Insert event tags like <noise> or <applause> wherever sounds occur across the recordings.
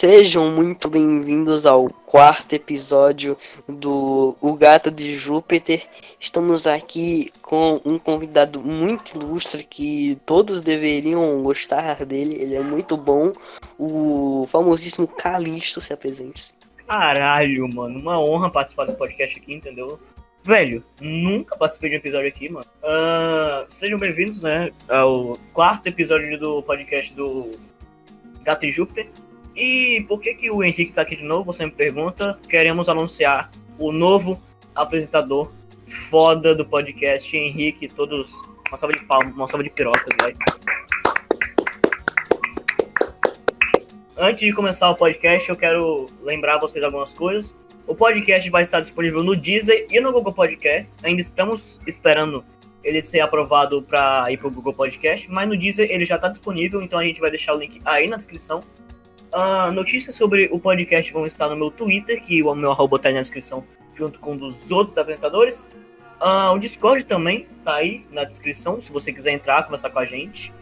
Sejam muito bem-vindos ao quarto episódio do O Gato de Júpiter. Estamos aqui com um convidado muito ilustre que todos deveriam gostar dele. Ele é muito bom. O famosíssimo Calixto se apresente. Caralho, mano. Uma honra participar desse podcast aqui, entendeu? Velho, nunca participei de um episódio aqui, mano. Uh, sejam bem-vindos, né, ao quarto episódio do podcast do Gato de Júpiter. E por que, que o Henrique tá aqui de novo? Você me pergunta. Queremos anunciar o novo apresentador foda do podcast, Henrique. Todos. Uma salva de palmas, uma salva de pirocas, vai. Antes de começar o podcast, eu quero lembrar vocês algumas coisas. O podcast vai estar disponível no Deezer e no Google Podcast. Ainda estamos esperando ele ser aprovado para ir para o Google Podcast, mas no Deezer ele já está disponível, então a gente vai deixar o link aí na descrição. Uh, notícias sobre o podcast vão estar no meu Twitter, que o meu arroba tá aí na descrição, junto com um dos outros apresentadores. Uh, o Discord também tá aí na descrição, se você quiser entrar, conversar com a gente.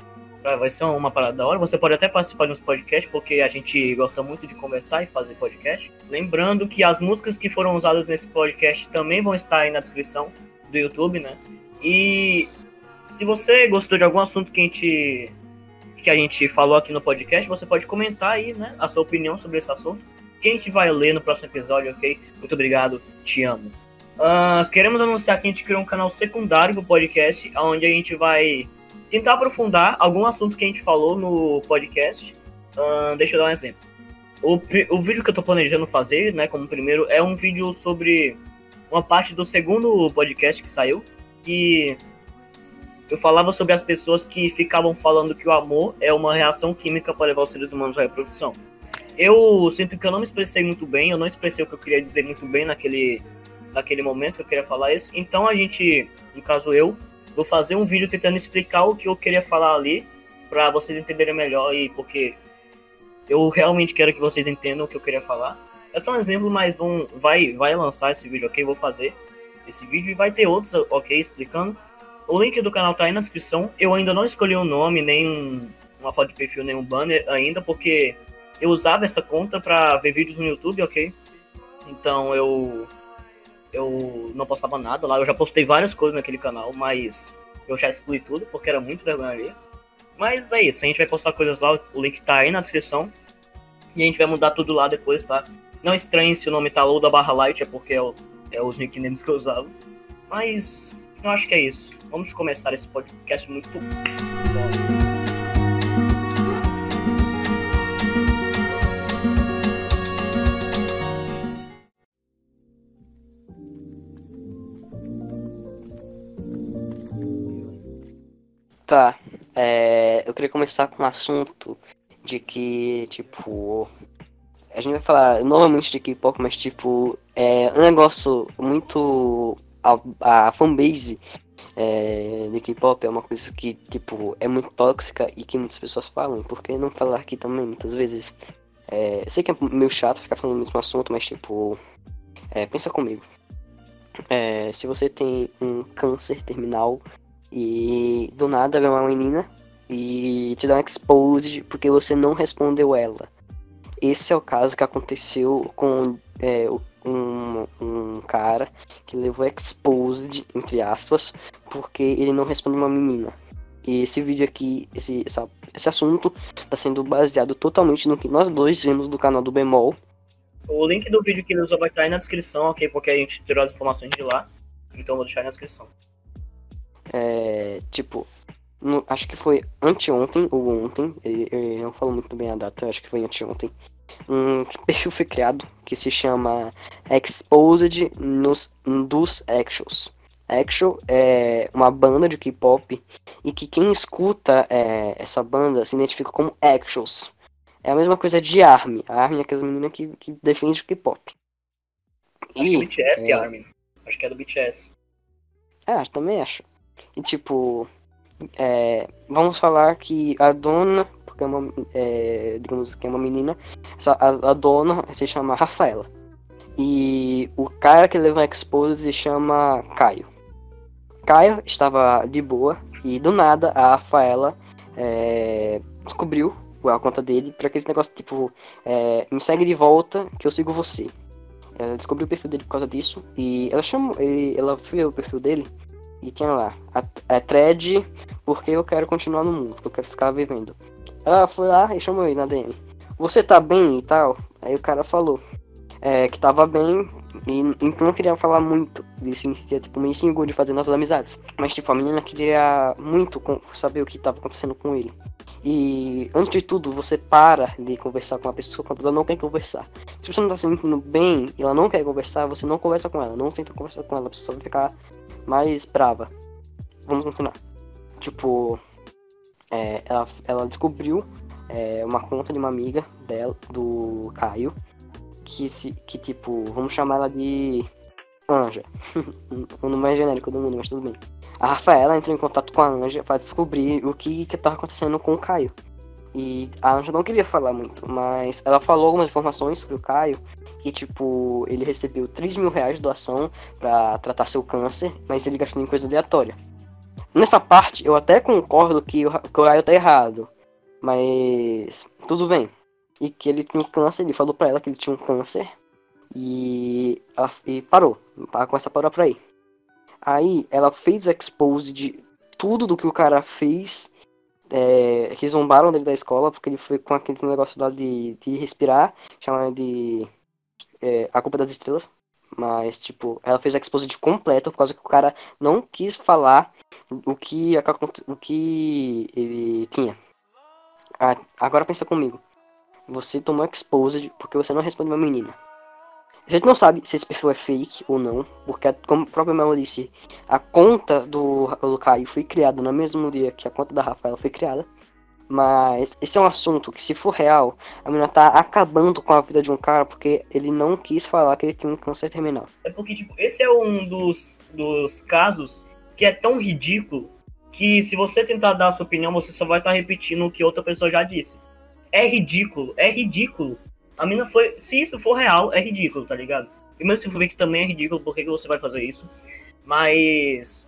Vai ser uma parada da hora. Você pode até participar de uns podcasts, porque a gente gosta muito de conversar e fazer podcast. Lembrando que as músicas que foram usadas nesse podcast também vão estar aí na descrição do YouTube, né? E se você gostou de algum assunto que a gente que a gente falou aqui no podcast, você pode comentar aí, né, a sua opinião sobre esse assunto. Que a gente vai ler no próximo episódio, ok? Muito obrigado, te amo. Uh, queremos anunciar que a gente criou um canal secundário pro podcast, onde a gente vai tentar aprofundar algum assunto que a gente falou no podcast. Uh, deixa eu dar um exemplo. O, o vídeo que eu tô planejando fazer, né, como primeiro, é um vídeo sobre uma parte do segundo podcast que saiu, que eu falava sobre as pessoas que ficavam falando que o amor é uma reação química para levar os seres humanos à reprodução. Eu sinto que eu não me expressei muito bem, eu não expressei o que eu queria dizer muito bem naquele, naquele momento que eu queria falar isso. Então a gente, no caso eu, vou fazer um vídeo tentando explicar o que eu queria falar ali, para vocês entenderem melhor e porque eu realmente quero que vocês entendam o que eu queria falar. É só um exemplo, mas vão, vai, vai lançar esse vídeo, ok? Vou fazer esse vídeo e vai ter outros, ok? Explicando. O link do canal tá aí na descrição. Eu ainda não escolhi um nome, nem um, uma foto de perfil, nem um banner ainda, porque eu usava essa conta para ver vídeos no YouTube, ok? Então eu eu não postava nada lá. Eu já postei várias coisas naquele canal, mas eu já excluí tudo porque era muito vergonha ali. Mas é isso, a gente vai postar coisas lá, o link tá aí na descrição. E a gente vai mudar tudo lá depois, tá? Não estranhe se o nome tá low da barra light, é porque é, o, é os nicknames que eu usava. Mas eu acho que é isso. Vamos começar esse podcast muito bom. Tá, é, eu queria começar com um assunto de que, tipo, a gente vai falar novamente de K-pop, mas, tipo, é um negócio muito a, a fanbase é, de K-pop é uma coisa que, tipo, é muito tóxica e que muitas pessoas falam. Por que não falar aqui também, muitas vezes? É, sei que é meio chato ficar falando o mesmo assunto, mas, tipo, é, pensa comigo. É, se você tem um câncer terminal e do nada vem uma menina e te dá um expose porque você não respondeu ela. Esse é o caso que aconteceu com é, um, um cara que levou exposed, entre aspas, porque ele não respondeu uma menina. E esse vídeo aqui, esse, essa, esse assunto, está sendo baseado totalmente no que nós dois vimos do canal do Bemol. O link do vídeo que ele usou vai estar aí na descrição, ok? Porque a gente tirou as informações de lá. Então vou deixar aí na descrição. É. Tipo, no, acho que foi anteontem ou ontem. Ele, ele não falou muito bem a data, acho que foi anteontem um perfil foi criado que se chama Exposed nos, dos Actuals. Actual é uma banda de K-pop e que quem escuta é, essa banda se identifica como Actuals. É a mesma coisa de ARMY. A ARMY é aquela menina que, que defende o K-pop. Acho que é BTS, é... ARMY. Acho que é do BTS. É, também acho. E tipo, é, vamos falar que a dona que é uma, é, digamos que é uma menina, a, a, dona se chama Rafaela. E o cara que levou a expose se chama Caio. Caio estava de boa e do nada a Rafaela é, descobriu a conta dele pra aquele negócio, tipo, é, me segue de volta que eu sigo você. Ela descobriu o perfil dele por causa disso e ela chamou, ele, ela foi o perfil dele e tinha lá, a, a thread porque eu quero continuar no mundo, porque eu quero ficar vivendo. Ela foi lá e chamou ele na DM. Você tá bem e tal? Aí o cara falou é, que tava bem e então não queria falar muito. Ele se sentia tipo, meio inseguro de fazer nossas amizades. Mas tipo, a menina queria muito saber o que tava acontecendo com ele. E antes de tudo, você para de conversar com a pessoa quando ela não quer conversar. Se você não tá se sentindo bem e ela não quer conversar, você não conversa com ela, não tenta conversar com ela, a pessoa vai ficar mais brava. Vamos continuar. Tipo, é, ela, ela descobriu é, uma conta de uma amiga dela, do Caio, que, se, que tipo, vamos chamar ela de Anja. <laughs> o nome mais genérico do mundo, mas tudo bem. A Rafaela entrou em contato com a Anja para descobrir o que estava acontecendo com o Caio. E a Anja não queria falar muito, mas ela falou algumas informações sobre o Caio. Que, tipo, ele recebeu 3 mil reais de doação para tratar seu câncer, mas ele gastou em coisa aleatória. Nessa parte, eu até concordo que o, que o Caio tá errado. Mas tudo bem. E que ele tinha um câncer, ele falou pra ela que ele tinha um câncer. E, ela, e parou. Com essa parou pra ir. Aí ela fez o expose de tudo do que o cara fez. É, que zombaram dele da escola, porque ele foi com aquele negócio lá de, de respirar, chamando de é, A Culpa das Estrelas. Mas, tipo, ela fez a exposição completa por causa que o cara não quis falar o que, o que ele tinha. Agora pensa comigo. Você tomou exposed porque você não respondeu uma menina. A gente não sabe se esse perfil é fake ou não, porque, como o próprio Mel disse, a conta do, do Caio foi criada no mesmo dia que a conta da Rafaela foi criada. Mas esse é um assunto que, se for real, a menina tá acabando com a vida de um cara porque ele não quis falar que ele tinha um câncer terminal. É porque, tipo, esse é um dos, dos casos que é tão ridículo que, se você tentar dar a sua opinião, você só vai estar tá repetindo o que outra pessoa já disse. É ridículo, é ridículo a mina foi. Se isso for real, é ridículo, tá ligado? E mesmo se for ver que também é ridículo, por que, que você vai fazer isso? Mas.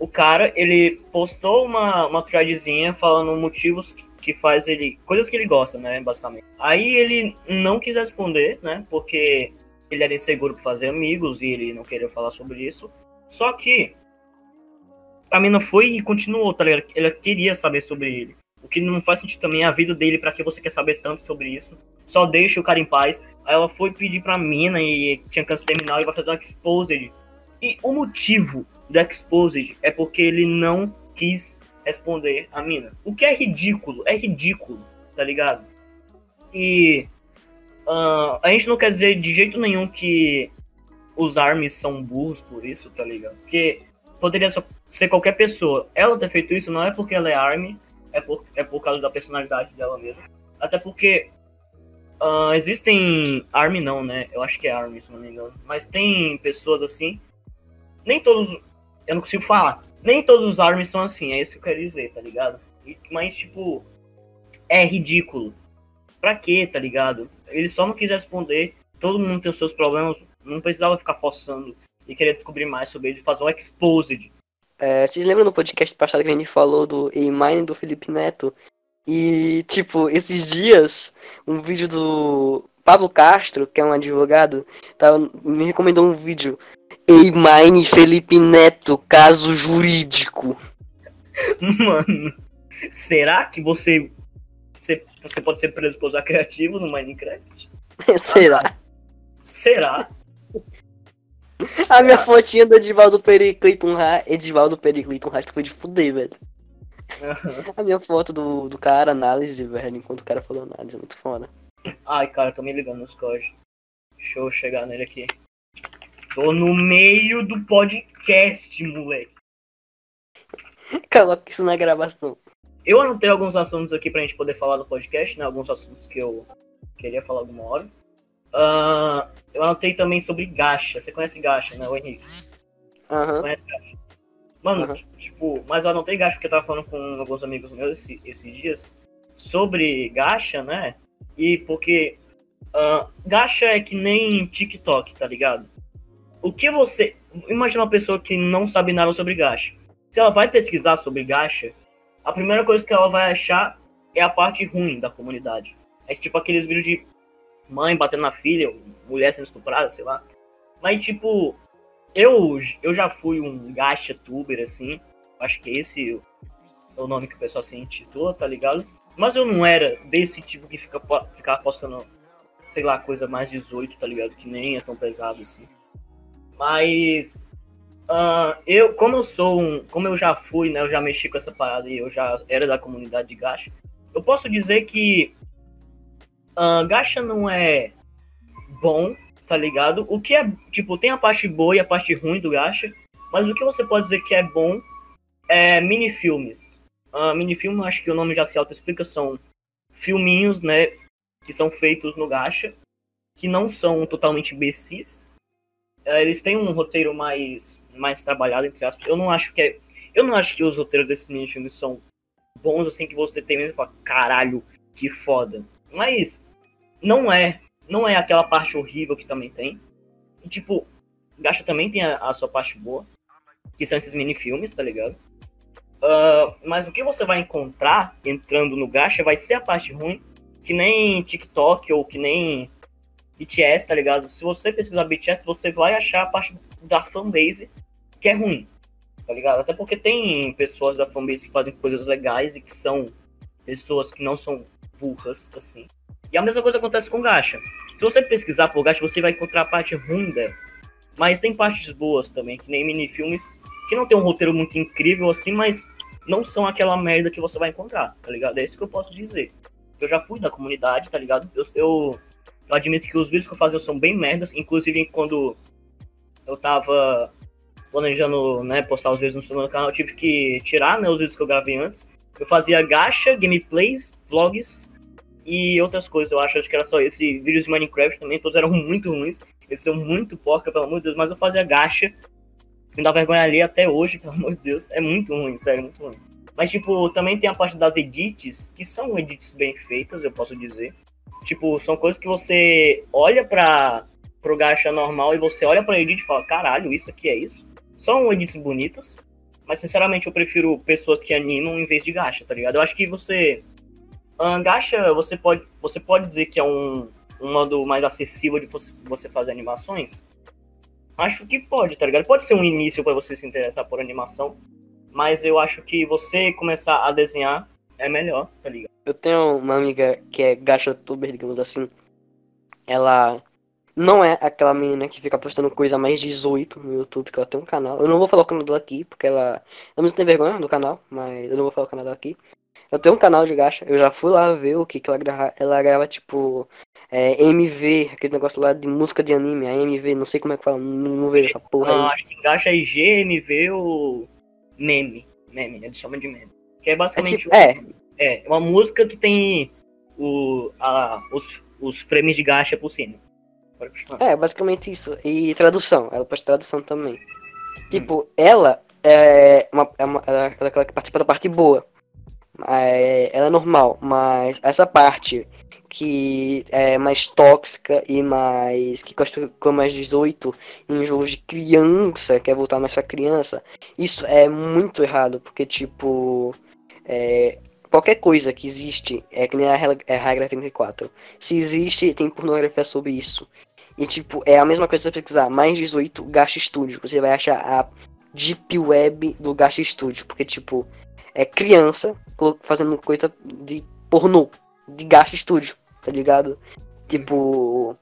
O cara, ele postou uma, uma threadzinha falando motivos que, faz ele. Coisas que ele gosta, né? Basicamente. Aí ele não quis responder, né? Porque ele era inseguro por fazer amigos e ele não queria falar sobre isso. Só que a mina foi e continuou, tá ligado? Ela queria saber sobre ele. O que não faz sentido também é a vida dele, para que você quer saber tanto sobre isso. Só deixa o cara em paz. Aí ela foi pedir pra mina e tinha câncer terminal e vai fazer um exposed. E o motivo do exposed é porque ele não quis responder a mina. O que é ridículo, é ridículo, tá ligado? E uh, a gente não quer dizer de jeito nenhum que os armes são burros por isso, tá ligado? Porque poderia ser qualquer pessoa. Ela ter feito isso não é porque ela é arme, é por, é por causa da personalidade dela mesmo. Até porque uh, existem Army não, né? Eu acho que é Army, se não me engano. Mas tem pessoas assim. Nem todos. Eu não consigo falar. Nem todos os Armies são assim, é isso que eu quero dizer, tá ligado? Mas, tipo, é ridículo. Pra quê, tá ligado? Ele só não quis responder. Todo mundo tem os seus problemas. Não precisava ficar forçando e querer descobrir mais sobre ele, fazer um exposed é, vocês lembram no podcast passado que a gente falou do A-Mine do Felipe Neto? E, tipo, esses dias, um vídeo do Pablo Castro, que é um advogado, tá, me recomendou um vídeo. A-Mine Felipe Neto, caso jurídico. Mano, será que você, você, você pode ser preso por usar criativo no Minecraft? <laughs> será? Ah, será? A minha fotinha do Edivaldo Pericliton Ra... Edivaldo Pericliton Rastro foi de fuder, velho. Uhum. A minha foto do, do cara, análise, velho, enquanto o cara falou análise, é muito foda. Ai, cara, tô me ligando nos códigos. Deixa eu chegar nele aqui. Tô no meio do podcast, moleque. Coloca isso na gravação. Eu anotei alguns assuntos aqui pra gente poder falar do podcast, né? Alguns assuntos que eu queria falar alguma hora. Uh, eu anotei também sobre gacha. Você conhece gacha, né, o Henrique? Aham. Uhum. Conhece gacha? Mano, uhum. tipo, mas eu anotei gacha porque eu tava falando com alguns amigos meus esses, esses dias sobre gacha, né? E porque uh, gacha é que nem TikTok, tá ligado? O que você. Imagina uma pessoa que não sabe nada sobre gacha. Se ela vai pesquisar sobre gacha, a primeira coisa que ela vai achar é a parte ruim da comunidade. É tipo aqueles vídeos de mãe batendo na filha, mulher sendo estuprada, sei lá. Mas, tipo, eu, eu já fui um gacha tuber, assim. Acho que esse é o nome que o pessoal se intitula, tá ligado? Mas eu não era desse tipo que fica, ficar postando, sei lá, coisa mais 18, tá ligado? Que nem é tão pesado assim. Mas uh, eu, como eu sou um. Como eu já fui, né? Eu já mexi com essa parada e eu já era da comunidade de gacha. Eu posso dizer que uh, gacha não é bom, tá ligado? O que é, tipo, tem a parte boa e a parte ruim do gacha, mas o que você pode dizer que é bom é minifilmes. Uh, minifilme, acho que o nome já se auto-explica, são filminhos, né, que são feitos no gacha, que não são totalmente imbecis. Uh, eles têm um roteiro mais, mais trabalhado, entre aspas. Eu não acho que é, eu não acho que os roteiros desses minifilmes são bons, assim, que você tem mesmo fala, caralho, que foda. Mas não é, não é aquela parte horrível que também tem. E, tipo, Gacha também tem a, a sua parte boa, que são esses minifilmes, tá ligado? Uh, mas o que você vai encontrar entrando no gacha vai ser a parte ruim, que nem TikTok ou que nem BTS, tá ligado? Se você pesquisar BTS, você vai achar a parte da fanbase que é ruim, tá ligado? Até porque tem pessoas da fanbase que fazem coisas legais e que são pessoas que não são burras, assim. E a mesma coisa acontece com gacha. Se você pesquisar por gacha, você vai encontrar a parte ruim dela. Mas tem partes boas também, que nem minifilmes que não tem um roteiro muito incrível assim, mas não são aquela merda que você vai encontrar, tá ligado? É isso que eu posso dizer. Eu já fui da comunidade, tá ligado? Eu, eu, eu admito que os vídeos que eu fazia são bem merdas, inclusive quando eu tava planejando, né, postar os vídeos no seu canal, eu tive que tirar, né, os vídeos que eu gravei antes. Eu fazia gacha, gameplays, vlogs e outras coisas. Eu acho, acho que era só esse. Vídeos de Minecraft também, todos eram <laughs> muito ruins. Eles são muito porca, pelo amor de Deus, mas eu fazia gacha me dá vergonha ali até hoje, <laughs> pelo amor de Deus. É muito ruim, sério, muito ruim. Mas, tipo, também tem a parte das edits, que são edits bem feitas, eu posso dizer. Tipo, são coisas que você olha pra, pro gacha normal e você olha pra edit e fala, caralho, isso aqui é isso. São edits bonitas, mas sinceramente eu prefiro pessoas que animam em vez de gacha, tá ligado? Eu acho que você. Uh, gacha, você pode, você pode dizer que é um, um modo mais acessível de você fazer animações, Acho que pode, tá ligado? Pode ser um início para você se interessar por animação, mas eu acho que você começar a desenhar é melhor, tá ligado? Eu tenho uma amiga que é gachatuber, digamos assim. Ela não é aquela menina que fica postando coisa mais 18 no YouTube, que ela tem um canal. Eu não vou falar o canal dela aqui, porque ela. Eu não tenho vergonha do canal, mas eu não vou falar o canal dela aqui. Eu tenho um canal de gacha, eu já fui lá ver o que, que ela grava. Ela grava, tipo, é, MV, aquele negócio lá de música de anime, a MV, não sei como é que fala, não, não vejo essa porra não, aí. Acho que engaixa é GMV ou meme, meme, eles chamam de meme. Que é basicamente... É, tipo, é. É uma música que tem o, a, os, os frames de gacha por cima. É, basicamente isso. E tradução, ela faz tradução também. Tipo, hum. ela é uma, é uma ela, ela, ela participa da parte boa. É, ela é normal, mas essa parte que é mais tóxica e mais. que com mais 18 em jogos de criança, quer voltar mais pra criança, isso é muito errado, porque tipo. É, qualquer coisa que existe é que nem a é a regra 34. Se existe, tem pornografia sobre isso. E tipo, é a mesma coisa se você pesquisar mais 18 Gacha Studio. Você vai achar a Deep Web do Gacha Studio. Porque, tipo, é criança fazendo coisa de pornô, de Gacha Studio tá ligado? Tipo.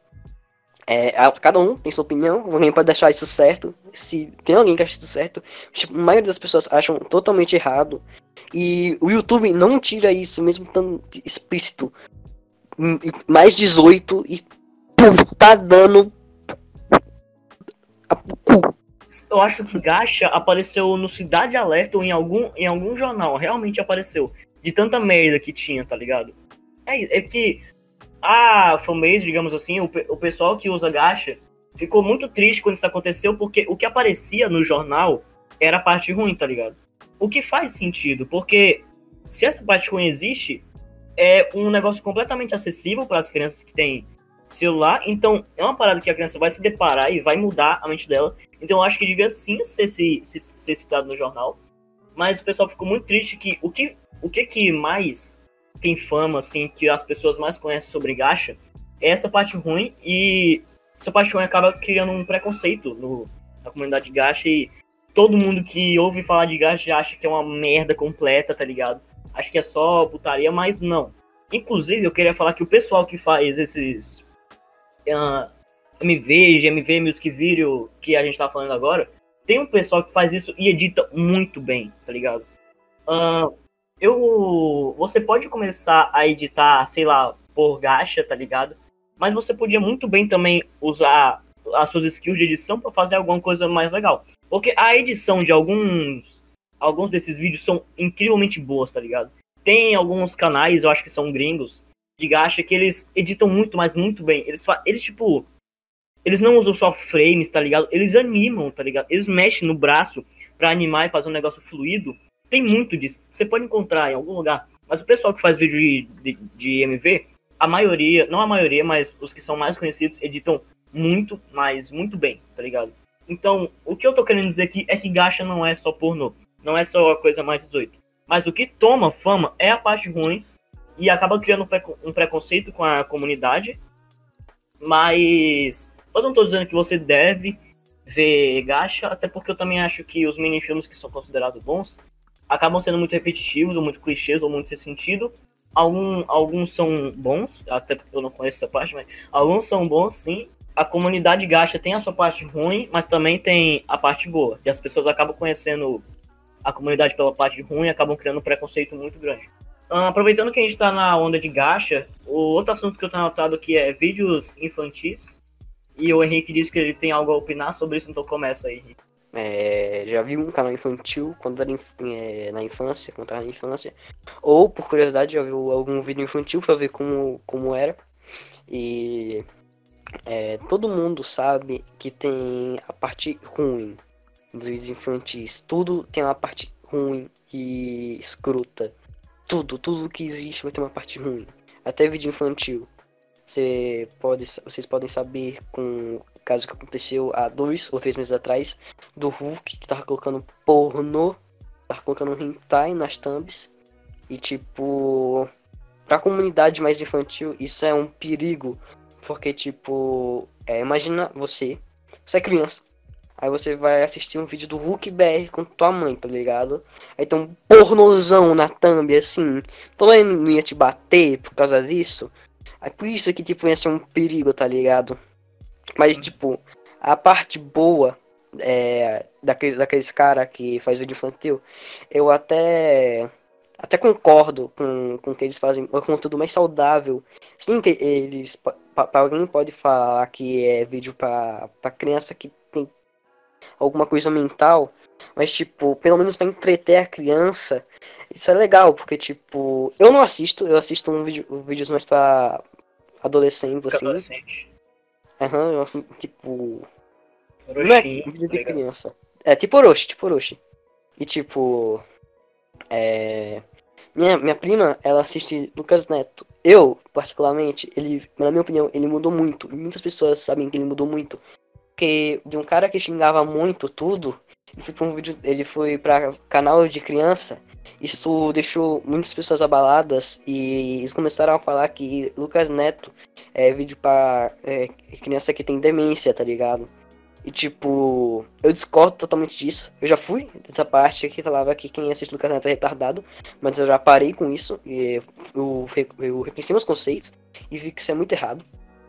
É, cada um tem sua opinião, alguém pode deixar isso certo. Se tem alguém que acha isso certo, tipo, a maioria das pessoas acham totalmente errado. E o YouTube não tira isso, mesmo tão explícito. Mais 18 e pum, tá dando. A cu. Eu acho que Gacha apareceu no Cidade Alerta ou em algum, em algum jornal. Realmente apareceu. De tanta merda que tinha, tá ligado? É, é que a fanbase, digamos assim, o, o pessoal que usa gacha, ficou muito triste quando isso aconteceu, porque o que aparecia no jornal era a parte ruim, tá ligado? O que faz sentido, porque se essa parte ruim existe, é um negócio completamente acessível para as crianças que têm celular, então é uma parada que a criança vai se deparar e vai mudar a mente dela. Então eu acho que devia sim ser, ser, ser citado no jornal. Mas o pessoal ficou muito triste que o que, o que, que mais tem fama, assim, que as pessoas mais conhecem sobre gacha, é essa parte ruim e essa parte ruim acaba criando um preconceito no, na comunidade gacha e todo mundo que ouve falar de gacha acha que é uma merda completa, tá ligado? Acho que é só putaria, mas não. Inclusive, eu queria falar que o pessoal que faz esses uh, ah, MV, GMV, Music Video que a gente tá falando agora, tem um pessoal que faz isso e edita muito bem, tá ligado? Uh, eu, você pode começar a editar, sei lá, por gacha, tá ligado? Mas você podia muito bem também usar as suas skills de edição para fazer alguma coisa mais legal. Porque a edição de alguns alguns desses vídeos são incrivelmente boas, tá ligado? Tem alguns canais, eu acho que são gringos, de gacha que eles editam muito, mas muito bem. Eles eles tipo eles não usam só frames, tá ligado? Eles animam, tá ligado? Eles mexem no braço para animar e fazer um negócio fluido. Tem muito disso. Você pode encontrar em algum lugar. Mas o pessoal que faz vídeo de, de, de MV, a maioria, não a maioria, mas os que são mais conhecidos, editam muito, mas muito bem, tá ligado? Então, o que eu tô querendo dizer aqui é que gacha não é só pornô. Não é só a coisa mais 18. Mas o que toma fama é a parte ruim e acaba criando um preconceito com a comunidade. Mas eu não tô dizendo que você deve ver gacha, até porque eu também acho que os mini-filmes que são considerados bons acabam sendo muito repetitivos, ou muito clichês, ou muito sem sentido. Algum, alguns são bons, até porque eu não conheço essa parte, mas alguns são bons sim. A comunidade gacha tem a sua parte ruim, mas também tem a parte boa. E as pessoas acabam conhecendo a comunidade pela parte ruim e acabam criando um preconceito muito grande. Uh, aproveitando que a gente está na onda de gacha, o outro assunto que eu tenho notado aqui é vídeos infantis. E o Henrique disse que ele tem algo a opinar sobre isso, então começa aí, Henrique. É, já vi um canal infantil quando era é, na infância, quando era na infância. Ou, por curiosidade, já viu algum vídeo infantil pra ver como, como era. E é, todo mundo sabe que tem a parte ruim dos vídeos infantis. Tudo tem uma parte ruim e escrota. Tudo, tudo que existe vai ter uma parte ruim. Até vídeo infantil. Você pode, vocês podem saber com caso que aconteceu há dois ou três meses atrás, do Hulk, que tava colocando pornô, tava colocando hentai nas thumbs. E tipo, pra comunidade mais infantil, isso é um perigo. Porque, tipo, é, imagina você, você é criança, aí você vai assistir um vídeo do Hulk BR com tua mãe, tá ligado? Aí tem um pornozão na thumb, assim, tua mãe não ia te bater por causa disso. Aí por isso que, tipo, ia ser um perigo, tá ligado? Mas, tipo, a parte boa é, daqueles, daqueles caras que faz vídeo infantil, eu até até concordo com, com que eles fazem um conteúdo mais saudável. Sim, que eles. Para alguém pode falar que é vídeo para criança que tem alguma coisa mental, mas, tipo, pelo menos para entreter a criança, isso é legal, porque, tipo, eu não assisto, eu assisto um vídeo, vídeos mais para adolescentes, assim. Adolescente. Aham, uhum, assim, tipo. Não é vídeo de criança. É tipo Orochi, tipo Orochi. E tipo. É. Minha, minha prima, ela assiste Lucas Neto. Eu, particularmente, ele, na minha opinião, ele mudou muito. E muitas pessoas sabem que ele mudou muito. Porque de um cara que xingava muito tudo, ele foi pra um vídeo. Ele foi pra canal de criança. Isso deixou muitas pessoas abaladas e eles começaram a falar que Lucas Neto é vídeo pra é, criança que tem demência, tá ligado? E tipo, eu discordo totalmente disso. Eu já fui dessa parte que falava que quem assiste Lucas Neto é retardado, mas eu já parei com isso e eu, eu, eu repensei meus conceitos e vi que isso é muito errado.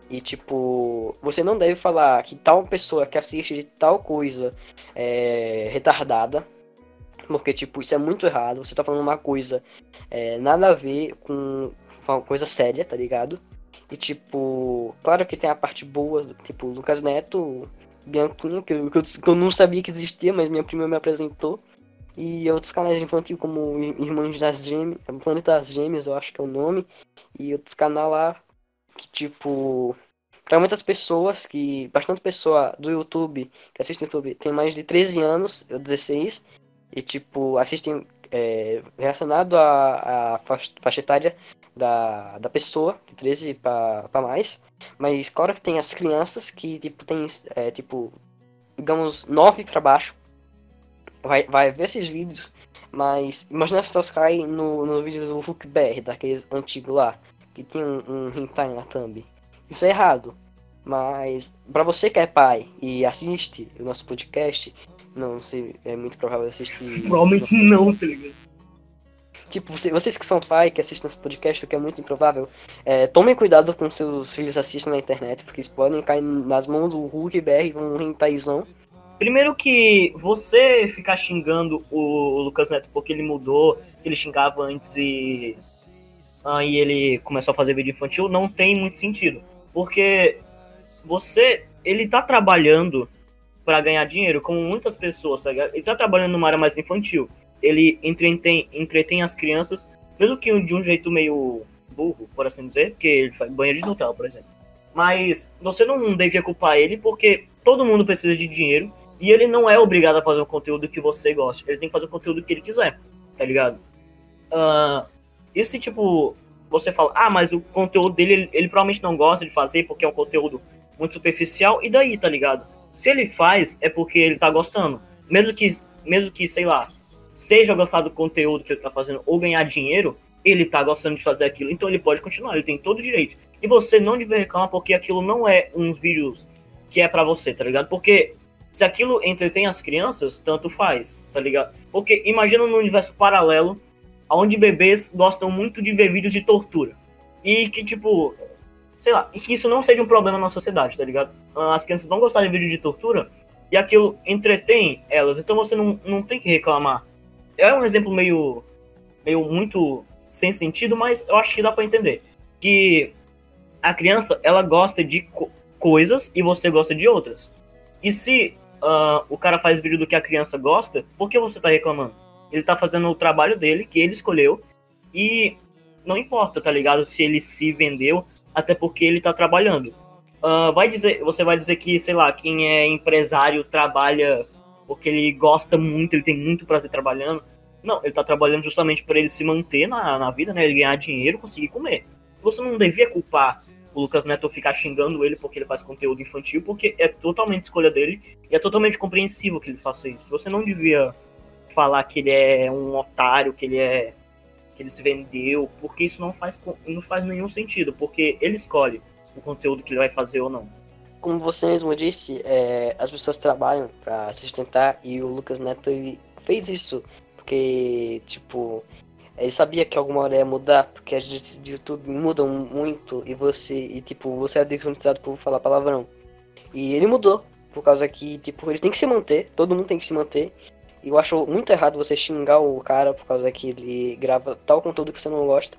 E tipo, você não deve falar que tal pessoa que assiste tal coisa é retardada. Porque, tipo, isso é muito errado. Você tá falando uma coisa é, nada a ver com uma coisa séria, tá ligado? E tipo, claro que tem a parte boa, tipo, Lucas Neto, Bianquinho, que eu, que eu não sabia que existia, mas minha prima me apresentou. E outros canais infantil como Irmãos das Gêmeas, Planeta das Gêmeas, eu acho que é o nome. E outros canais lá que, tipo, para muitas pessoas, que bastante pessoa do YouTube, que assiste YouTube, tem mais de 13 anos, eu 16, e, tipo, assistem é, relacionado à, à faixa etária da, da pessoa, de 13 para mais. Mas claro que tem as crianças que, tipo, tem, é, tipo, digamos, 9 para baixo. Vai, vai ver esses vídeos Mas imagina se elas caem no, no vídeo do Hulk daqueles antigos lá, que tem um, um hentai na thumb. Isso é errado. Mas para você que é pai e assiste o nosso podcast, não sei, é muito provável assistir. Provavelmente não, tá ligado? Tipo, você, vocês que são pai, que assistem nosso podcast, o que é muito improvável, é, tomem cuidado com seus filhos assistem na internet, porque eles podem cair nas mãos do Hulk BR, um rentaizão. Primeiro que você ficar xingando o Lucas Neto porque ele mudou, ele xingava antes e aí ele começou a fazer vídeo infantil, não tem muito sentido. Porque você, ele tá trabalhando para ganhar dinheiro, como muitas pessoas, tá Ele tá trabalhando numa área mais infantil. Ele entretém, entretém as crianças, mesmo que de um jeito meio burro, por assim dizer, porque ele faz banheiro de Nutella, por exemplo. Mas você não devia culpar ele, porque todo mundo precisa de dinheiro e ele não é obrigado a fazer o conteúdo que você gosta. Ele tem que fazer o conteúdo que ele quiser, tá ligado? Uh, e se, tipo, você fala, ah, mas o conteúdo dele, ele, ele, provavelmente não gosta de fazer porque é um conteúdo muito superficial, e daí, tá ligado? Se ele faz, é porque ele tá gostando. Mesmo que, mesmo que sei lá, seja gostar do conteúdo que ele tá fazendo ou ganhar dinheiro, ele tá gostando de fazer aquilo, então ele pode continuar, ele tem todo o direito. E você não deve reclamar porque aquilo não é uns vídeos que é para você, tá ligado? Porque se aquilo entretém as crianças, tanto faz, tá ligado? Porque imagina num universo paralelo, onde bebês gostam muito de ver vídeos de tortura. E que, tipo, sei lá, e que isso não seja um problema na sociedade, tá ligado? As crianças vão gostar de vídeo de tortura e aquilo entretém elas, então você não, não tem que reclamar. É um exemplo meio, meio muito sem sentido, mas eu acho que dá para entender. Que a criança, ela gosta de co coisas e você gosta de outras. E se uh, o cara faz vídeo do que a criança gosta, por que você tá reclamando? Ele tá fazendo o trabalho dele, que ele escolheu, e não importa, tá ligado? Se ele se vendeu, até porque ele tá trabalhando. Uh, vai dizer, você vai dizer que, sei lá, quem é empresário trabalha porque ele gosta muito, ele tem muito prazer trabalhando. Não, ele tá trabalhando justamente para ele se manter na, na vida, né? Ele ganhar dinheiro, conseguir comer. Você não devia culpar o Lucas Neto ficar xingando ele porque ele faz conteúdo infantil, porque é totalmente escolha dele e é totalmente compreensível que ele faça isso. Você não devia falar que ele é um otário, que ele é que ele se vendeu, porque isso não faz não faz nenhum sentido, porque ele escolhe o conteúdo que ele vai fazer ou não. Como você mesmo disse, é, as pessoas trabalham para sustentar e o Lucas Neto fez isso porque tipo ele sabia que alguma hora ia mudar, porque as direitos de YouTube mudam muito e você, e tipo, você é desmonetizado por falar palavrão. E ele mudou, por causa que, tipo, ele tem que se manter, todo mundo tem que se manter. E eu acho muito errado você xingar o cara por causa que ele grava tal conteúdo que você não gosta.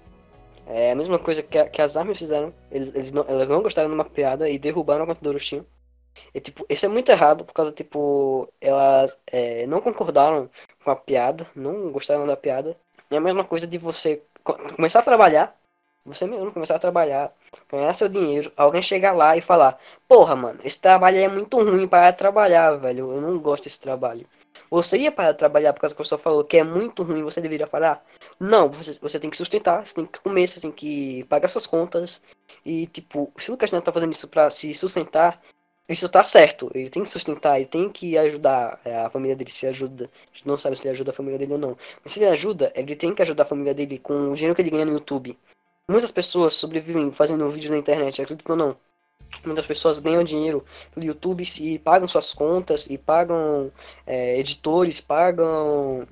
É a mesma coisa que, a, que as armas fizeram. Eles, eles não, elas não gostaram de uma piada e derrubaram a conta do Orochinho. E, tipo, isso é muito errado, por causa, tipo, elas é, não concordaram com a piada, não gostaram da piada. É a mesma coisa de você começar a trabalhar, você mesmo começar a trabalhar, ganhar seu dinheiro, alguém chegar lá e falar: Porra, mano, esse trabalho é muito ruim para trabalhar, velho. Eu não gosto desse trabalho. Você ia parar de trabalhar por causa que a pessoa falou que é muito ruim, você deveria falar? Não, você, você tem que sustentar, você tem que comer, você tem que pagar suas contas. E, tipo, se o Lucas Neto tá fazendo isso pra se sustentar, isso tá certo. Ele tem que sustentar, ele tem que ajudar é, a família dele, se ajuda. A gente não sabe se ele ajuda a família dele ou não. Mas se ele ajuda, ele tem que ajudar a família dele com o dinheiro que ele ganha no YouTube. Muitas pessoas sobrevivem fazendo vídeo na internet, acredito ou não. Muitas pessoas ganham dinheiro pelo YouTube e pagam suas contas, e pagam é, editores, pagam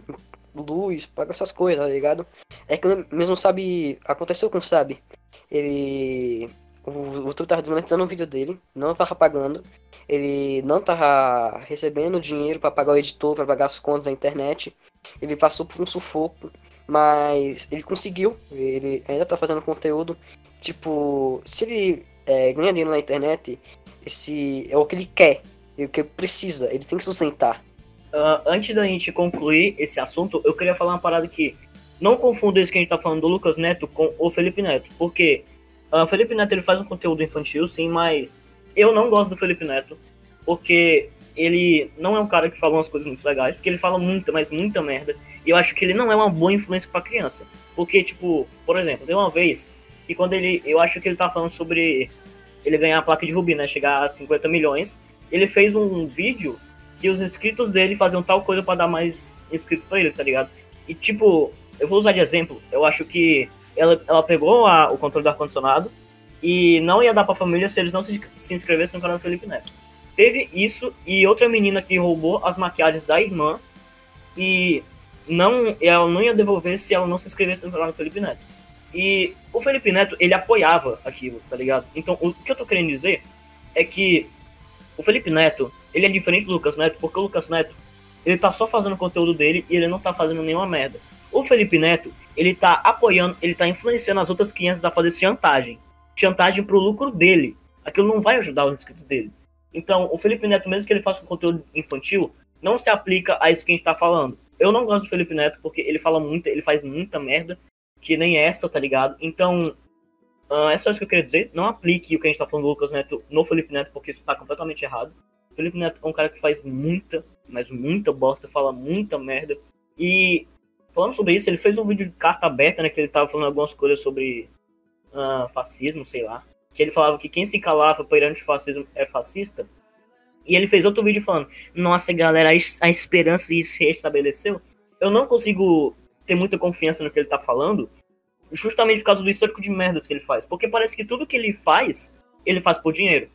luz, pagam essas coisas, tá ligado? É que mesmo sabe. Aconteceu com Sabe. Ele o, o Tu tava desmonetizando o vídeo dele, não tava pagando. Ele não tava recebendo dinheiro para pagar o editor, para pagar as contas da internet. Ele passou por um sufoco, mas ele conseguiu. Ele ainda tá fazendo conteúdo. Tipo, se ele é, ganha dinheiro na internet, esse é o que ele quer, é o que ele precisa, ele tem que sustentar. Uh, antes da gente concluir esse assunto, eu queria falar uma parada aqui. Não confunda isso que a gente tá falando do Lucas Neto com o Felipe Neto, porque Uh, Felipe Neto ele faz um conteúdo infantil, sim, mas eu não gosto do Felipe Neto, porque ele não é um cara que fala umas coisas muito legais, porque ele fala muita, mas muita merda. E eu acho que ele não é uma boa influência para criança. Porque, tipo, por exemplo, tem uma vez que quando ele. Eu acho que ele tá falando sobre ele ganhar a placa de Rubi, né? Chegar a 50 milhões. Ele fez um vídeo que os inscritos dele faziam tal coisa para dar mais inscritos para ele, tá ligado? E tipo, eu vou usar de exemplo, eu acho que ela, ela pegou a, o controle do ar-condicionado e não ia dar pra família se eles não se, se inscrevessem no canal do Felipe Neto. Teve isso e outra menina que roubou as maquiagens da irmã e não, ela não ia devolver se ela não se inscrevesse no canal do Felipe Neto. E o Felipe Neto, ele apoiava aquilo, tá ligado? Então, o que eu tô querendo dizer é que o Felipe Neto, ele é diferente do Lucas Neto, porque o Lucas Neto, ele tá só fazendo o conteúdo dele e ele não tá fazendo nenhuma merda. O Felipe Neto, ele tá apoiando, ele tá influenciando as outras crianças a fazer chantagem. Chantagem pro lucro dele. Aquilo não vai ajudar os inscritos dele. Então, o Felipe Neto, mesmo que ele faça um conteúdo infantil, não se aplica a isso que a gente tá falando. Eu não gosto do Felipe Neto porque ele fala muito, ele faz muita merda, que nem essa, tá ligado? Então, uh, é só isso que eu queria dizer. Não aplique o que a gente tá falando do Lucas Neto no Felipe Neto, porque isso tá completamente errado. O Felipe Neto é um cara que faz muita, mas muita bosta, fala muita merda. E falando sobre isso, ele fez um vídeo de carta aberta, né? Que ele tava falando algumas coisas sobre uh, fascismo, sei lá. Que ele falava que quem se calava perante o fascismo é fascista. E ele fez outro vídeo falando: Nossa, galera, a esperança se restabeleceu. Eu não consigo ter muita confiança no que ele tá falando, justamente por causa do histórico de merdas que ele faz. Porque parece que tudo que ele faz, ele faz por dinheiro,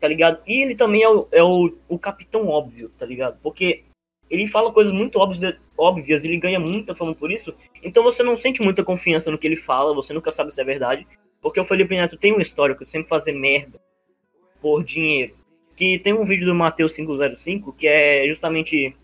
tá ligado? E ele também é o, é o, o capitão óbvio, tá ligado? Porque ele fala coisas muito óbvias, óbvias, ele ganha muita fama por isso. Então você não sente muita confiança no que ele fala, você nunca sabe se é verdade. Porque o Felipe Neto tem um histórico de sempre fazer merda por dinheiro. Que tem um vídeo do Matheus 505 que é justamente.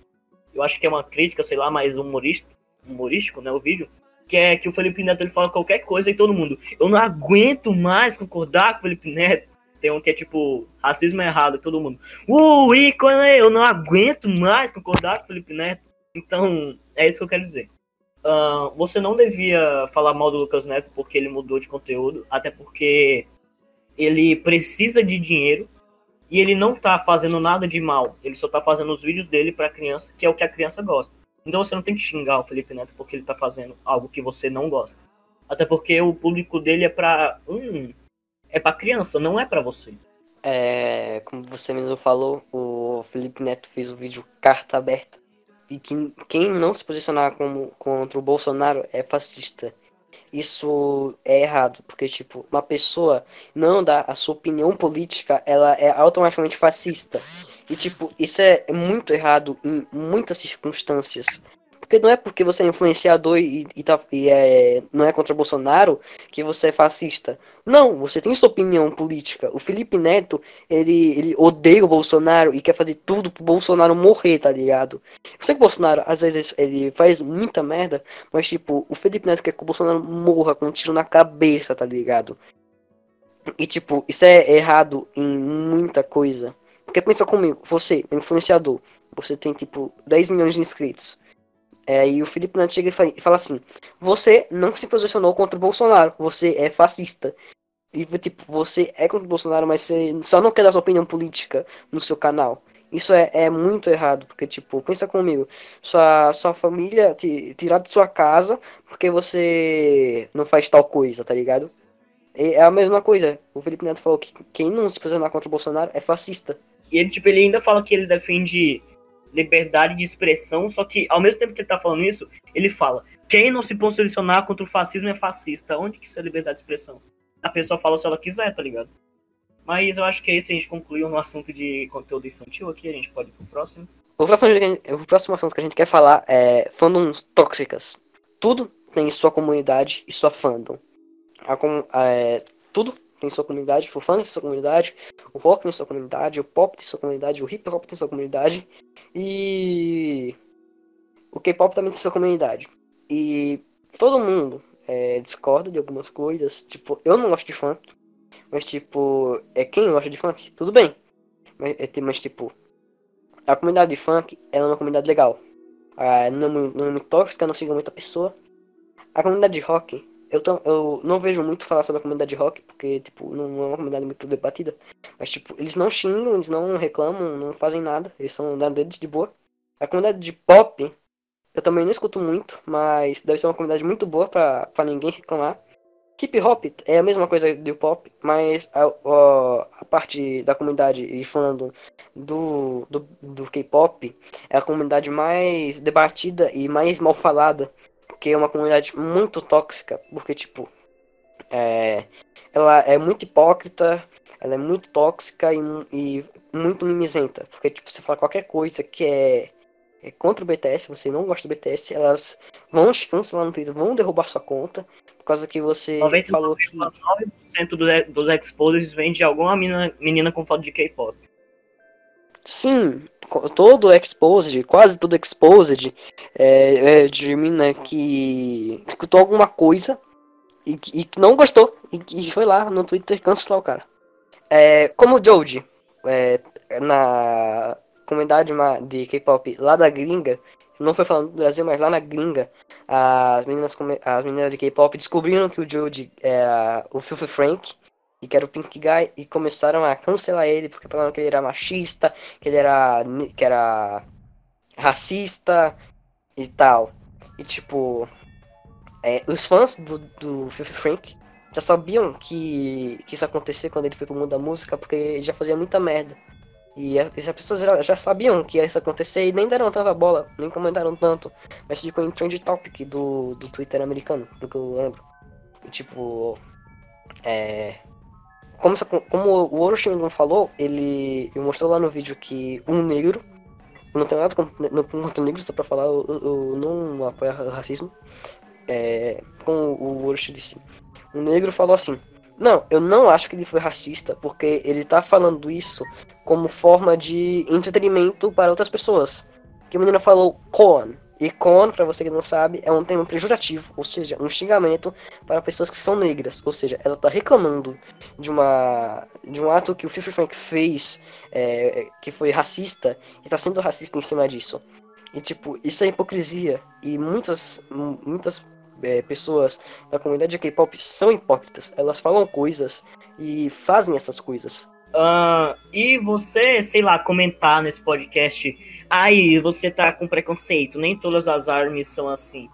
Eu acho que é uma crítica, sei lá, mais humorista, humorístico, né? O vídeo. Que é que o Felipe Neto ele fala qualquer coisa e todo mundo. Eu não aguento mais concordar com o Felipe Neto. Tem um que é tipo, racismo é errado, todo mundo. Uh, ícone, eu não aguento mais concordar com o Felipe Neto. Então, é isso que eu quero dizer. Uh, você não devia falar mal do Lucas Neto porque ele mudou de conteúdo, até porque ele precisa de dinheiro e ele não tá fazendo nada de mal. Ele só tá fazendo os vídeos dele pra criança, que é o que a criança gosta. Então você não tem que xingar o Felipe Neto porque ele tá fazendo algo que você não gosta. Até porque o público dele é pra. Hum, é pra criança, não é pra você. É, como você mesmo falou, o Felipe Neto fez o vídeo carta aberta. E que, quem não se posicionar como, contra o Bolsonaro é fascista. Isso é errado, porque, tipo, uma pessoa não dá a sua opinião política, ela é automaticamente fascista. E, tipo, isso é muito errado em muitas circunstâncias. Porque não é porque você é influenciador e, e, tá, e é, não é contra Bolsonaro que você é fascista. Não, você tem sua opinião política. O Felipe Neto, ele, ele odeia o Bolsonaro e quer fazer tudo pro Bolsonaro morrer, tá ligado? Eu sei que o Bolsonaro, às vezes, ele faz muita merda, mas, tipo, o Felipe Neto quer que o Bolsonaro morra com um tiro na cabeça, tá ligado? E, tipo, isso é errado em muita coisa. Porque pensa comigo, você influenciador, você tem, tipo, 10 milhões de inscritos. É, e o Felipe Neto chega e fala assim: Você não se posicionou contra o Bolsonaro, você é fascista. E tipo, você é contra o Bolsonaro, mas você só não quer dar sua opinião política no seu canal. Isso é, é muito errado, porque, tipo, pensa comigo, sua, sua família te tirar de sua casa porque você não faz tal coisa, tá ligado? E é a mesma coisa. O Felipe Neto falou que quem não se posicionar contra o Bolsonaro é fascista. E ele, tipo, ele ainda fala que ele defende liberdade de expressão, só que ao mesmo tempo que ele tá falando isso, ele fala: quem não se posicionar contra o fascismo é fascista. Onde que isso é liberdade de expressão? A pessoa fala se ela quiser, tá ligado? Mas eu acho que é isso, a gente concluiu no assunto de conteúdo infantil aqui, a gente pode ir pro próximo. O próximo, o próximo assunto que a gente quer falar é fandoms tóxicas. Tudo tem sua comunidade e sua fandom. A, é, tudo tem sua comunidade, o funk tem sua comunidade, o rock tem sua comunidade, o pop tem sua comunidade, o hip hop tem sua comunidade e o K-pop também tem sua comunidade. E todo mundo é, discorda de algumas coisas, tipo, eu não gosto de funk, mas tipo, é quem gosta de funk, tudo bem. Mas, é, mas tipo, a comunidade de funk é uma comunidade legal. Ah, não, não muito tóxica, não siga muita pessoa. A comunidade de rock eu, eu não vejo muito falar sobre a comunidade rock, porque, tipo, não é uma comunidade muito debatida. Mas, tipo, eles não xingam, eles não reclamam, não fazem nada. Eles são da deles de boa. A comunidade de pop, eu também não escuto muito, mas deve ser uma comunidade muito boa pra, pra ninguém reclamar. Hip hop é a mesma coisa do pop, mas a, a, a parte da comunidade e falando do, do, do K-pop é a comunidade mais debatida e mais mal falada porque é uma comunidade muito tóxica, porque, tipo, é, ela é muito hipócrita, ela é muito tóxica e, e muito mimizenta, porque, tipo, você fala qualquer coisa que é, é contra o BTS, você não gosta do BTS, elas vão te cancelar no Twitter, vão derrubar sua conta, por causa que você 99, falou que... 99% dos exposes vem de alguma menina, menina com foto de K-pop. Sim, todo Exposed, quase todo Exposed é, é de mina que escutou alguma coisa e, e que não gostou e que foi lá no Twitter cancelar o cara. É, como o Joji, é, na comunidade de K-pop lá da gringa, não foi falando do Brasil, mas lá na gringa, as meninas, as meninas de K-pop descobriram que o Joji era o Filthy Frank e que era o Pink Guy e começaram a cancelar ele porque falaram que ele era machista, que ele era que era racista e tal. E tipo, é, os fãs do, do Filthy Frank já sabiam que, que isso acontecer quando ele foi pro mundo da música, porque ele já fazia muita merda. E as pessoas já, já, sabiam que ia isso acontecer e nem deram tanta bola, nem comentaram tanto. Mas ficou em trend topic do, do Twitter americano, do que eu lembro. E, tipo, é, como, como o Orochimaru falou, ele, mostrou lá no vídeo que um negro, não tem nada contra negro, só pra falar, eu, eu não apoio racismo, é, como o Orochi disse, um negro falou assim, não, eu não acho que ele foi racista, porque ele tá falando isso como forma de entretenimento para outras pessoas. Que a menina falou Koan, e con, para você que não sabe, é um termo pejorativo, ou seja, um xingamento para pessoas que são negras. Ou seja, ela está reclamando de uma de um ato que o Fifi Frank fez, é, que foi racista, e está sendo racista em cima disso. E tipo, isso é hipocrisia. E muitas muitas é, pessoas da comunidade K-pop são hipócritas. Elas falam coisas e fazem essas coisas. Uh, e você, sei lá, comentar nesse podcast Aí você tá com preconceito, nem todas as armas são assim.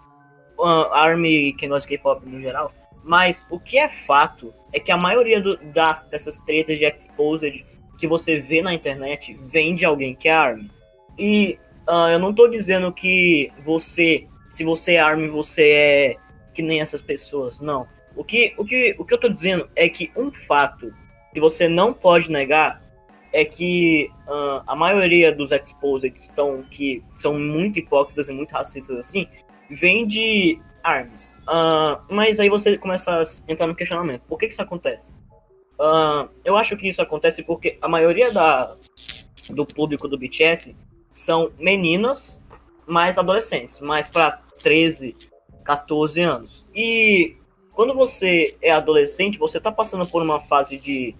Uh, army que nós K-pop no geral. Mas o que é fato é que a maioria do, das, dessas tretas de exposed que você vê na internet vem de alguém que é ARMY. E uh, eu não tô dizendo que você, se você é ARMY, você é que nem essas pessoas, não. O que, o, que, o que eu tô dizendo é que um fato que você não pode negar é que uh, a maioria dos exposed estão que são muito hipócritas e muito racistas assim, vem de armas. Uh, mas aí você começa a entrar no questionamento. Por que, que isso acontece? Uh, eu acho que isso acontece porque a maioria da, do público do BTS são meninas mais adolescentes, mais para 13, 14 anos. E quando você é adolescente, você está passando por uma fase de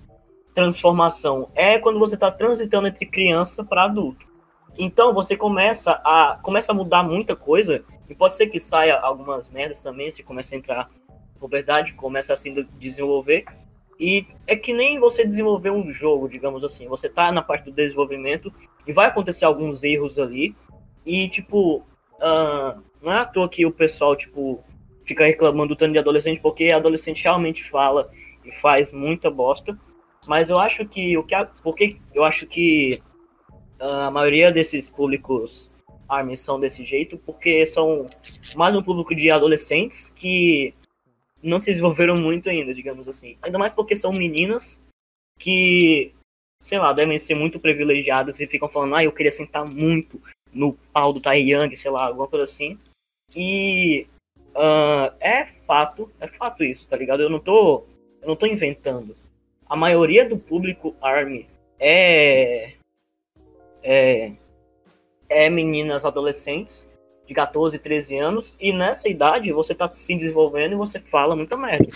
transformação é quando você está transitando entre criança para adulto. Então você começa a começa a mudar muita coisa e pode ser que saia algumas merdas também se começa a entrar na verdade começa a se desenvolver e é que nem você desenvolver um jogo, digamos assim. Você tá na parte do desenvolvimento e vai acontecer alguns erros ali e tipo uh, não é à toa que o pessoal tipo fica reclamando tanto de adolescente porque adolescente realmente fala e faz muita bosta mas eu acho que o que porque eu acho que ah, a maioria desses públicos army são desse jeito porque são mais um público de adolescentes que não se desenvolveram muito ainda, digamos assim. Ainda mais porque são meninas que, sei lá, devem ser muito privilegiadas e ficam falando, ah, eu queria sentar muito no pau do Taeyang, sei lá, alguma coisa assim. E uh, é fato, é fato isso, tá ligado? Eu não tô, eu não tô inventando a maioria do público ARMY é, é, é meninas adolescentes de 14, 13 anos, e nessa idade você tá se desenvolvendo e você fala muita merda.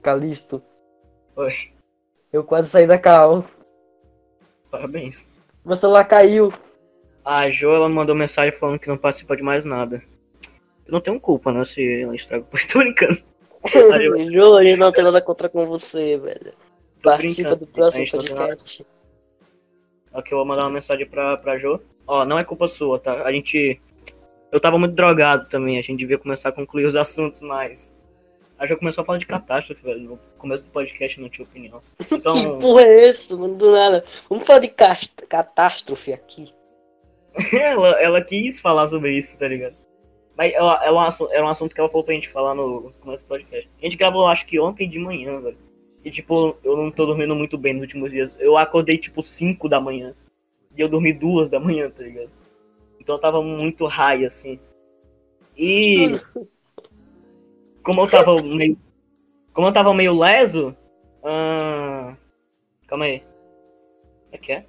Calisto. Oi. Eu quase saí da cal. Parabéns. Meu celular caiu. A Jo, ela mandou mensagem falando que não participa de mais nada. Eu não tenho culpa, né, se ela estraga. <laughs> Tô brincando. <laughs> Jo, eu não tenho nada contra com você, velho. Participa do próximo tá podcast. Ok, eu vou mandar uma mensagem pra, pra Jo. Ó, não é culpa sua, tá? A gente. Eu tava muito drogado também, a gente devia começar a concluir os assuntos, mas. A Jo começou a falar de catástrofe, velho. No começo do podcast não tinha opinião. <laughs> Então... que porra é isso, mano? Do nada. Vamos falar de catástrofe aqui. <laughs> ela, ela quis falar sobre isso, tá ligado? Mas ela, ela, era um assunto que ela falou pra gente falar no começo do podcast. A gente gravou, acho que ontem de manhã, velho. E, tipo, eu não tô dormindo muito bem nos últimos dias. Eu acordei, tipo, 5 da manhã. E eu dormi duas da manhã, tá ligado? Então eu tava muito high, assim. E. Como eu tava meio. Como eu tava meio leso. Uh... Calma aí. É que é?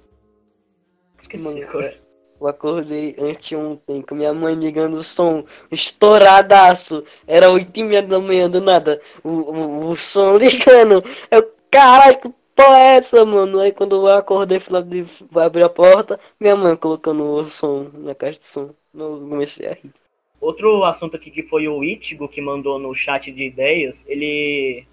Esqueci Mano, agora. Eu acordei anteontem com minha mãe ligando o som estouradaço. Era oito e meia da manhã do nada. O, o, o som ligando. Eu, caralho, que porra é essa, mano? Aí quando eu acordei, fui lá de, abrir a porta, minha mãe colocando o som na caixa de som. Eu comecei a rir. Outro assunto aqui que foi o Itigo que mandou no chat de ideias, ele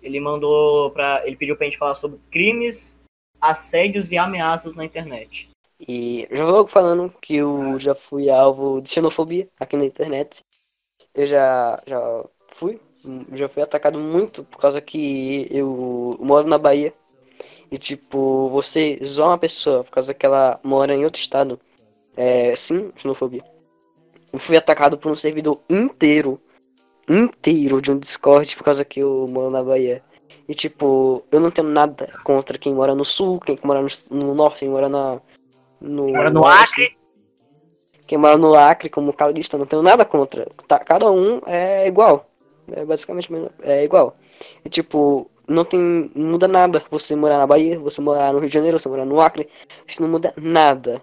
ele mandou para ele pediu pra gente falar sobre crimes, assédios e ameaças na internet. E já vou logo falando que eu já fui alvo de xenofobia aqui na internet. Eu já, já fui, já fui atacado muito por causa que eu moro na Bahia. E tipo, você zoa uma pessoa por causa que ela mora em outro estado. É sim, xenofobia. Eu fui atacado por um servidor inteiro, inteiro de um Discord por causa que eu moro na Bahia. E tipo, eu não tenho nada contra quem mora no sul, quem mora no, no norte, quem mora na, no, mora no Acre. Quem mora no Acre como calista, não tenho nada contra. Tá, cada um é igual. É basicamente é igual. E tipo, não tem. Não muda nada. Você morar na Bahia, você morar no Rio de Janeiro, você morar no Acre. Isso não muda nada.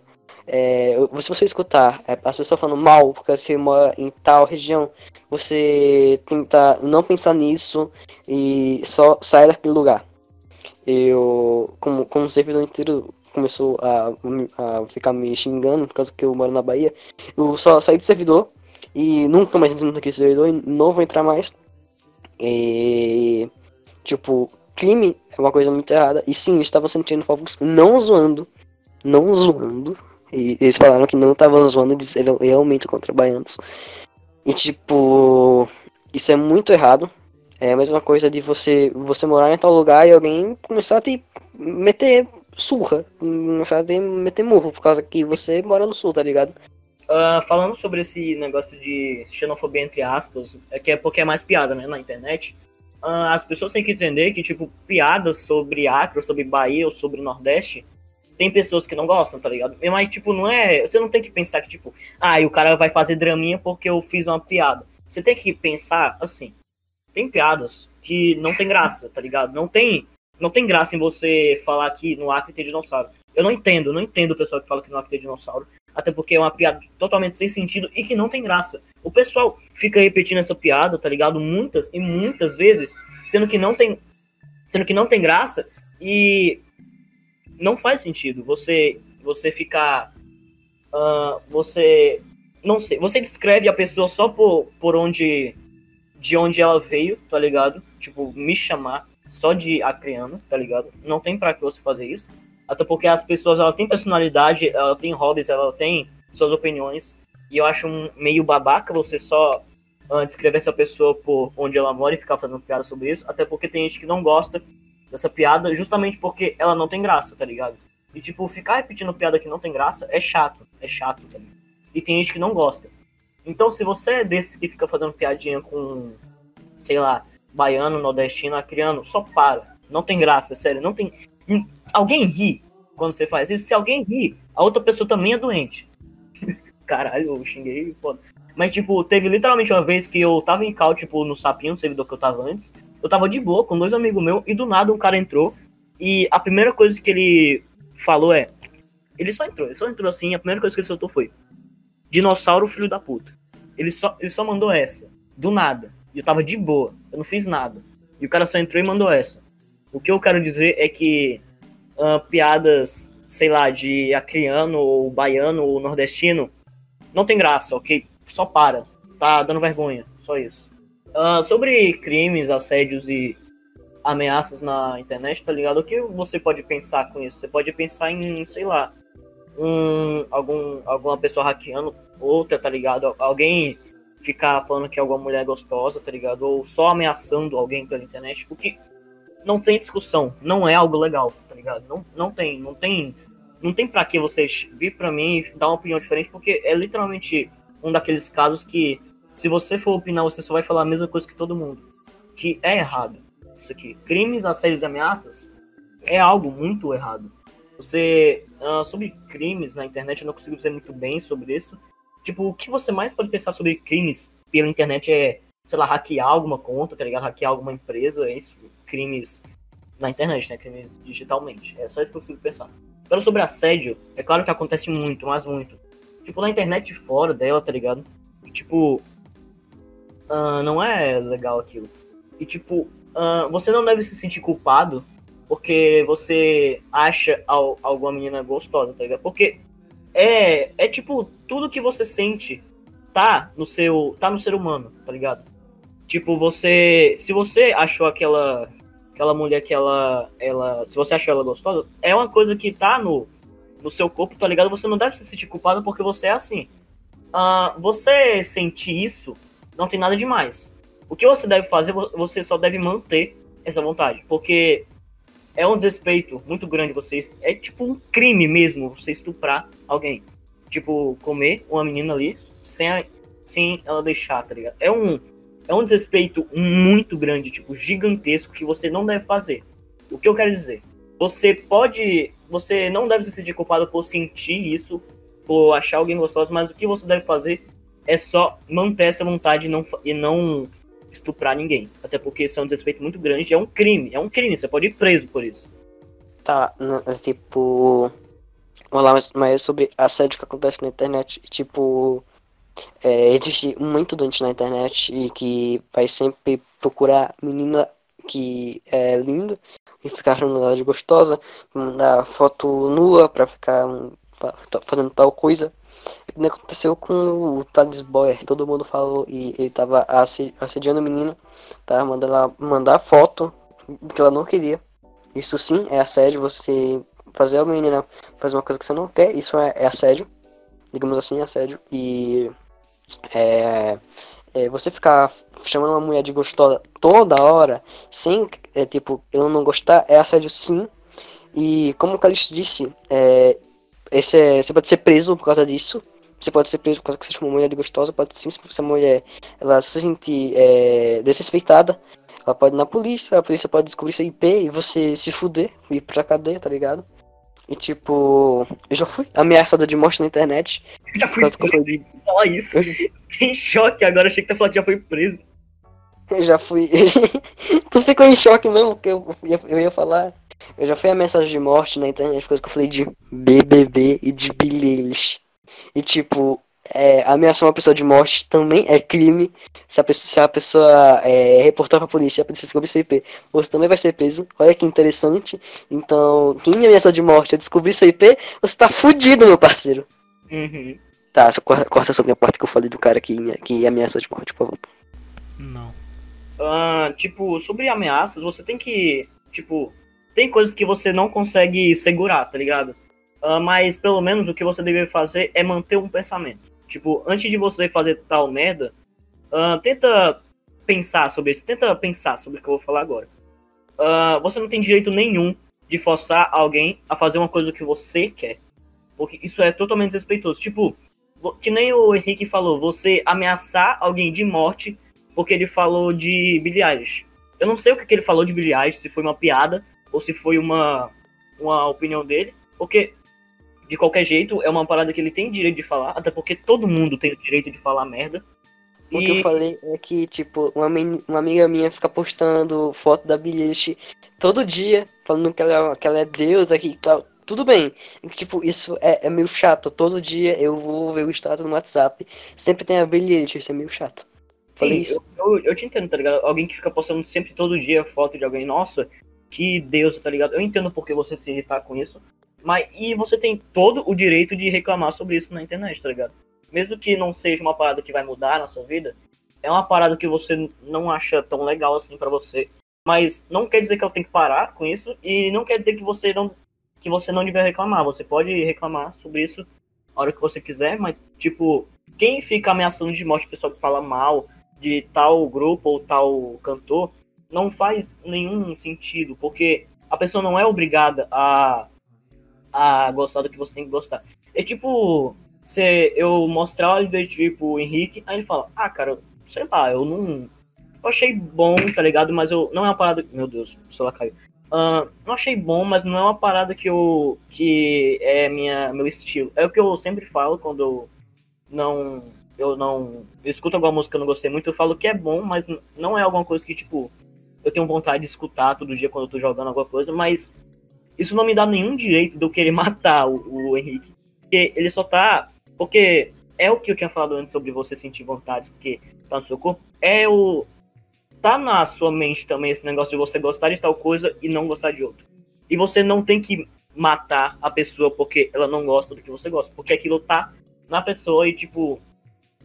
É, se você escutar é, as pessoas falando mal porque você mora em tal região, você tenta não pensar nisso e só sair daquele lugar. Eu, como, como servidor inteiro, começou a, a ficar me xingando por causa que eu moro na Bahia, eu só saí do servidor e nunca mais entro naquele servidor e não vou entrar mais. E, tipo, crime é uma coisa muito errada. E sim, estavam sentindo fogos não zoando. Não zoando. E eles falaram que não estavam zoando, eles eram realmente contra baianos. E tipo, isso é muito errado. É a mesma coisa de você você morar em tal lugar e alguém começar a te meter surra, te meter murro, por causa que você mora no sul, tá ligado? Uh, falando sobre esse negócio de xenofobia entre aspas, é que é porque é mais piada, né, na internet. Uh, as pessoas têm que entender que, tipo, piadas sobre Acre, sobre Bahia ou sobre Nordeste, tem pessoas que não gostam, tá ligado? Mas, tipo, não é. Você não tem que pensar que, tipo, ah, o cara vai fazer draminha porque eu fiz uma piada. Você tem que pensar assim tem piadas que não tem graça, tá ligado? Não tem, não tem graça em você falar que no Acre tem dinossauro. Eu não entendo, não entendo o pessoal que fala que no Acre tem dinossauro. Até porque é uma piada totalmente sem sentido e que não tem graça. O pessoal fica repetindo essa piada, tá ligado? Muitas e muitas vezes, sendo que não tem, sendo que não tem graça e não faz sentido. Você, você ficar, uh, você, não sei, você descreve a pessoa só por, por onde de onde ela veio, tá ligado? Tipo, me chamar só de acreano, tá ligado? Não tem para que você fazer isso. Até porque as pessoas, ela tem personalidade, ela tem hobbies, ela tem suas opiniões. E eu acho meio babaca você só uh, descrever essa pessoa por onde ela mora e ficar fazendo piada sobre isso. Até porque tem gente que não gosta dessa piada justamente porque ela não tem graça, tá ligado? E, tipo, ficar repetindo piada que não tem graça é chato. É chato, ligado? E tem gente que não gosta. Então, se você é desses que fica fazendo piadinha com, sei lá, baiano, nordestino, acriano, só para. Não tem graça, sério. Não tem. Alguém ri quando você faz isso. Se alguém ri, a outra pessoa também é doente. <laughs> Caralho, eu xinguei, foda. Mas, tipo, teve literalmente uma vez que eu tava em cal, tipo, no sapinho, no servidor que eu tava antes. Eu tava de boa com dois amigos meus e do nada um cara entrou. E a primeira coisa que ele falou é. Ele só entrou, ele só entrou assim. A primeira coisa que ele soltou foi: Dinossauro, filho da puta. Ele só, ele só mandou essa. Do nada. Eu tava de boa. Eu não fiz nada. E o cara só entrou e mandou essa. O que eu quero dizer é que uh, piadas, sei lá, de acriano, ou baiano, ou nordestino, não tem graça, ok? Só para. Tá dando vergonha. Só isso. Uh, sobre crimes, assédios e ameaças na internet, tá ligado? O que você pode pensar com isso? Você pode pensar em, sei lá, um, algum, alguma pessoa hackeando outra, tá ligado? Alguém ficar falando que alguma mulher é gostosa, tá ligado? Ou só ameaçando alguém pela internet, porque não tem discussão, não é algo legal, tá ligado? Não, não tem, não tem, não tem para que vocês vir para mim e dar uma opinião diferente, porque é literalmente um daqueles casos que, se você for opinar, você só vai falar a mesma coisa que todo mundo. Que é errado. Isso aqui. Crimes, assédios e ameaças é algo muito errado. Você. Uh, sobre crimes na internet, eu não consigo dizer muito bem sobre isso. Tipo, o que você mais pode pensar sobre crimes pela internet é, sei lá, hackear alguma conta, tá ligado? Hackear alguma empresa, é isso. Crimes na internet, né? Crimes digitalmente. É só isso que eu consigo pensar. Agora sobre assédio, é claro que acontece muito, mas muito. Tipo, na internet fora dela, tá ligado? E, tipo, uh, não é legal aquilo. E tipo, uh, você não deve se sentir culpado porque você acha alguma menina gostosa, tá ligado? Porque é, é tipo, tudo que você sente tá no seu. tá no ser humano, tá ligado? Tipo, você. Se você achou aquela. Aquela mulher que ela. ela se você achou ela gostosa, é uma coisa que tá no, no seu corpo, tá ligado? Você não deve se sentir culpado porque você é assim. Uh, você sentir isso não tem nada demais. O que você deve fazer, você só deve manter essa vontade. Porque é um desrespeito muito grande vocês. É tipo um crime mesmo você estuprar alguém. Tipo, comer uma menina ali sem, a, sem ela deixar, tá ligado? É um, é um desrespeito muito grande, tipo, gigantesco que você não deve fazer. O que eu quero dizer? Você pode. Você não deve se sentir culpado por sentir isso, por achar alguém gostoso, mas o que você deve fazer é só manter essa vontade e não, e não estuprar ninguém. Até porque isso é um desrespeito muito grande, é um crime, é um crime, você pode ir preso por isso. Tá, tipo. Vamos lá, mas sobre assédio que acontece na internet, tipo. É, existe muito doente na internet e que vai sempre procurar menina que é linda e ficar chamando ela de gostosa, mandar foto nua pra ficar fazendo tal coisa aconteceu com o Thales Boyer, todo mundo falou e ele tava assediando a menina, tava mandando ela mandar foto que ela não queria. Isso sim é assédio, você fazer a menina fazer uma coisa que você não quer, isso é, é assédio, digamos assim, assédio. E é, é, você ficar chamando uma mulher de gostosa toda hora, sem, é, tipo, eu não gostar, é assédio sim. E como o Calixto disse, é, esse é, você pode ser preso por causa disso. Você pode ser preso por causa que você chama uma mulher de gostosa. Pode sim, se essa mulher ela se sentir é, desrespeitada, ela pode ir na polícia. A polícia pode descobrir seu IP e você se fuder, ir pra cadeia, tá ligado? E tipo, eu já fui ameaçado de morte na internet. Eu já fui preso. De... Falar isso. <laughs> Fiquei em choque agora, achei que tá falando que já foi preso. Eu já fui. <laughs> tu ficou em choque mesmo, porque eu, eu ia falar. Eu já fui a mensagem de morte na internet, coisa que eu falei de BBB e de bilhetes. E tipo, é, ameaçar uma pessoa de morte também é crime. Se a pessoa, se a pessoa é, reportar pra polícia, a polícia descobrir seu IP, você também vai ser preso. Olha que interessante. Então, quem me ameaçou de morte eu descobrir seu IP, você tá fudido, meu parceiro. Uhum. Tá, só corta sobre a parte que eu falei do cara que, que ameaçou de morte, por favor. Não. Uh, tipo, sobre ameaças, você tem que, tipo, tem coisas que você não consegue segurar, tá ligado? Uh, mas pelo menos o que você deve fazer é manter um pensamento. Tipo, antes de você fazer tal merda, uh, tenta pensar sobre isso, tenta pensar sobre o que eu vou falar agora. Uh, você não tem direito nenhum de forçar alguém a fazer uma coisa que você quer. Porque isso é totalmente desrespeitoso. Tipo, que nem o Henrique falou, você ameaçar alguém de morte porque ele falou de Billie Eilish. Eu não sei o que, que ele falou de Billie Eilish, se foi uma piada, ou se foi uma, uma opinião dele, porque de qualquer jeito é uma parada que ele tem direito de falar, até porque todo mundo tem o direito de falar merda. O e... que eu falei é que, tipo, uma, uma amiga minha fica postando foto da bilhete todo dia, falando que ela, que ela é deusa aqui e tal. Tudo bem, tipo, isso é, é meio chato. Todo dia eu vou ver o status no WhatsApp. Sempre tem a bilhete, isso é meio chato. Sim, eu, eu, eu, te entendo, tá ligado? Alguém que fica postando sempre todo dia foto de alguém, nossa, que Deus, tá ligado? Eu entendo porque você se irritar com isso. Mas e você tem todo o direito de reclamar sobre isso na internet, tá ligado? Mesmo que não seja uma parada que vai mudar na sua vida, é uma parada que você não acha tão legal assim para você. Mas não quer dizer que ela tem que parar com isso e não quer dizer que você não que você não deve reclamar. Você pode reclamar sobre isso a hora que você quiser, mas tipo, quem fica ameaçando de morte pessoal que fala mal de tal grupo ou tal cantor, não faz nenhum sentido, porque a pessoa não é obrigada a, a gostar do que você tem que gostar. É tipo, se eu mostrar e ver, tipo, o Henrique, aí ele fala, ah, cara, sei lá, eu não. Eu achei bom, tá ligado? Mas eu. Não é uma parada. Meu Deus, o celular caiu. Uh, não achei bom, mas não é uma parada que eu. que é minha, meu estilo. É o que eu sempre falo quando eu não. Eu não. Eu escuto alguma música que eu não gostei muito, eu falo que é bom, mas não é alguma coisa que, tipo, eu tenho vontade de escutar todo dia quando eu tô jogando alguma coisa, mas isso não me dá nenhum direito de eu querer <laughs> matar o, o Henrique. Porque ele só tá. Porque é o que eu tinha falado antes sobre você sentir vontades, porque tá no seu corpo. É o. Tá na sua mente também esse negócio de você gostar de tal coisa e não gostar de outra. E você não tem que matar a pessoa porque ela não gosta do que você gosta. Porque aquilo tá na pessoa e, tipo,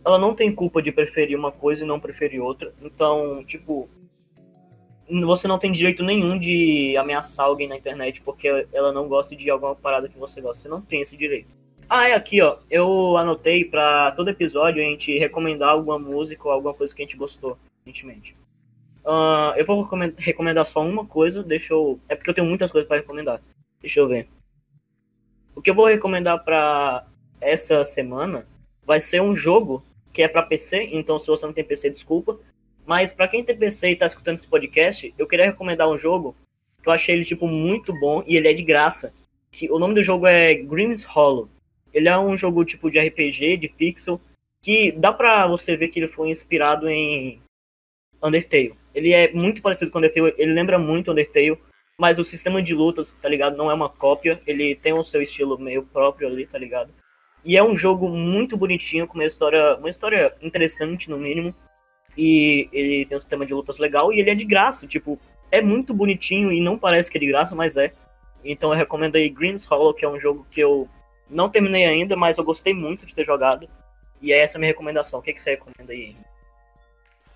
ela não tem culpa de preferir uma coisa e não preferir outra. Então, tipo, você não tem direito nenhum de ameaçar alguém na internet porque ela não gosta de alguma parada que você gosta. Você não tem esse direito. Ah, é aqui, ó. Eu anotei para todo episódio a gente recomendar alguma música ou alguma coisa que a gente gostou recentemente. Uh, eu vou recomendar só uma coisa, deixa eu. É porque eu tenho muitas coisas para recomendar. Deixa eu ver. O que eu vou recomendar para essa semana vai ser um jogo que é para PC, então se você não tem PC, desculpa. Mas para quem tem PC e tá escutando esse podcast, eu queria recomendar um jogo que eu achei ele tipo muito bom e ele é de graça. Que o nome do jogo é Grimm's Hollow. Ele é um jogo tipo de RPG, de pixel, que dá pra você ver que ele foi inspirado em Undertale. Ele é muito parecido com Undertale, ele lembra muito Undertale, mas o sistema de lutas, tá ligado? Não é uma cópia, ele tem o seu estilo meio próprio ali, tá ligado? E é um jogo muito bonitinho, com uma história, uma história interessante no mínimo. E ele tem um sistema de lutas legal e ele é de graça, tipo, é muito bonitinho e não parece que é de graça, mas é. Então eu recomendo aí Green's Hollow, que é um jogo que eu não terminei ainda, mas eu gostei muito de ter jogado. E é essa a minha recomendação. O que, que você recomenda aí?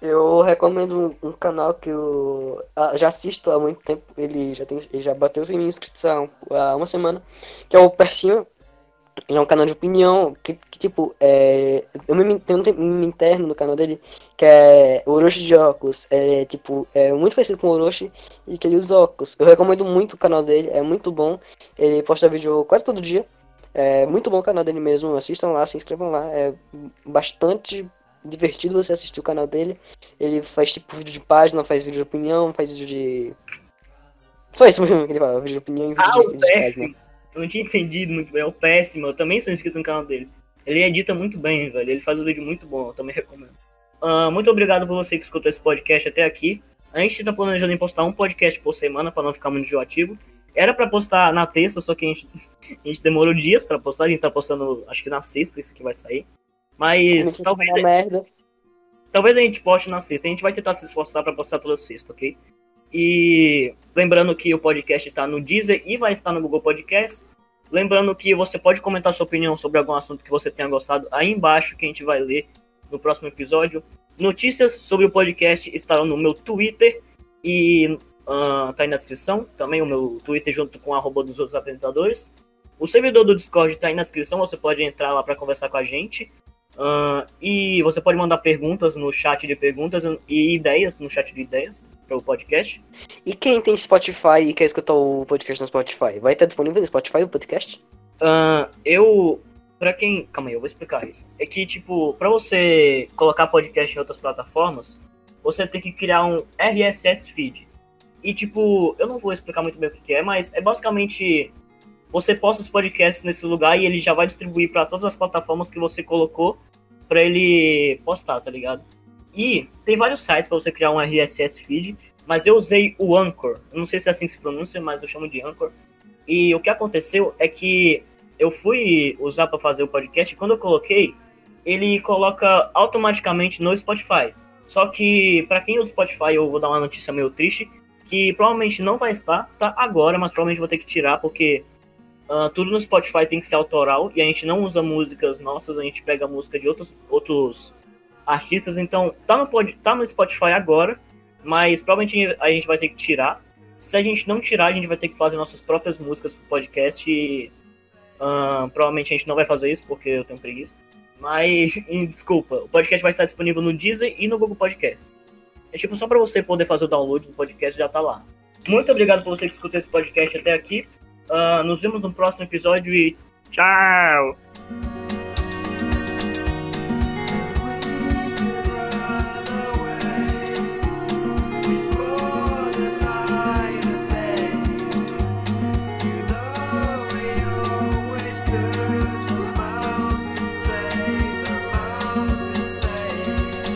Eu recomendo um, canal que eu ah, já assisto há muito tempo. Ele já, tem, ele já bateu 100 mil inscritos há uma semana. Que é o Persinho. É um canal de opinião que, que tipo, é, eu me, um meme interno no canal dele que é Orochi de óculos. É, tipo, é muito parecido com Orochi e que ele usa óculos. Eu recomendo muito o canal dele, é muito bom. Ele posta vídeo quase todo dia. É muito bom o canal dele mesmo. Assistam lá, se inscrevam lá. É bastante divertido você assistir o canal dele. Ele faz tipo vídeo de página, faz vídeo de opinião, faz vídeo de. Só isso mesmo que ele fala, vídeo de opinião e vídeo ah, de, o de péssimo. Eu não tinha entendido muito bem, é o péssimo. Eu também sou inscrito no canal dele. Ele edita muito bem, velho. Ele faz um vídeo muito bom, eu também recomendo. Uh, muito obrigado por você que escutou esse podcast até aqui. A gente tá planejando em postar um podcast por semana para não ficar muito enjoativo. Era para postar na terça, só que a gente, <laughs> a gente demorou dias para postar. A gente tá postando, acho que na sexta, isso que vai sair. Mas talvez. Merda. Talvez a gente poste na sexta. A gente vai tentar se esforçar para postar toda sexta, ok? E lembrando que o podcast está no Deezer e vai estar no Google Podcast. Lembrando que você pode comentar sua opinião sobre algum assunto que você tenha gostado aí embaixo, que a gente vai ler no próximo episódio. Notícias sobre o podcast estarão no meu Twitter e uh, tá aí na descrição. Também o meu Twitter junto com a arroba dos outros apresentadores. O servidor do Discord está aí na descrição, você pode entrar lá para conversar com a gente. Uh, e você pode mandar perguntas no chat de perguntas e ideias no chat de ideias para o podcast. E quem tem Spotify e quer escutar o podcast no Spotify, vai estar disponível no Spotify o podcast? Uh, eu. Pra quem. Calma aí, eu vou explicar isso. É que, tipo, pra você colocar podcast em outras plataformas, você tem que criar um RSS feed. E, tipo, eu não vou explicar muito bem o que é, mas é basicamente. Você posta os podcasts nesse lugar e ele já vai distribuir para todas as plataformas que você colocou para ele postar, tá ligado? E tem vários sites para você criar um RSS feed, mas eu usei o Anchor. não sei se é assim que se pronuncia, mas eu chamo de Anchor. E o que aconteceu é que eu fui usar para fazer o podcast e quando eu coloquei, ele coloca automaticamente no Spotify. Só que para quem usa Spotify, eu vou dar uma notícia meio triste, que provavelmente não vai estar, tá agora, mas provavelmente vou ter que tirar, porque uh, tudo no Spotify tem que ser autoral e a gente não usa músicas nossas, a gente pega música de outros, outros artistas, então tá no, tá no Spotify agora, mas provavelmente a gente vai ter que tirar. Se a gente não tirar, a gente vai ter que fazer nossas próprias músicas pro podcast e uh, provavelmente a gente não vai fazer isso porque eu tenho preguiça. Mas, <laughs> desculpa, o podcast vai estar disponível no Deezer e no Google Podcast. É tipo só para você poder fazer o download do podcast já tá lá. Muito obrigado por você que escutou esse podcast até aqui. Uh, nos vemos no próximo episódio e tchau!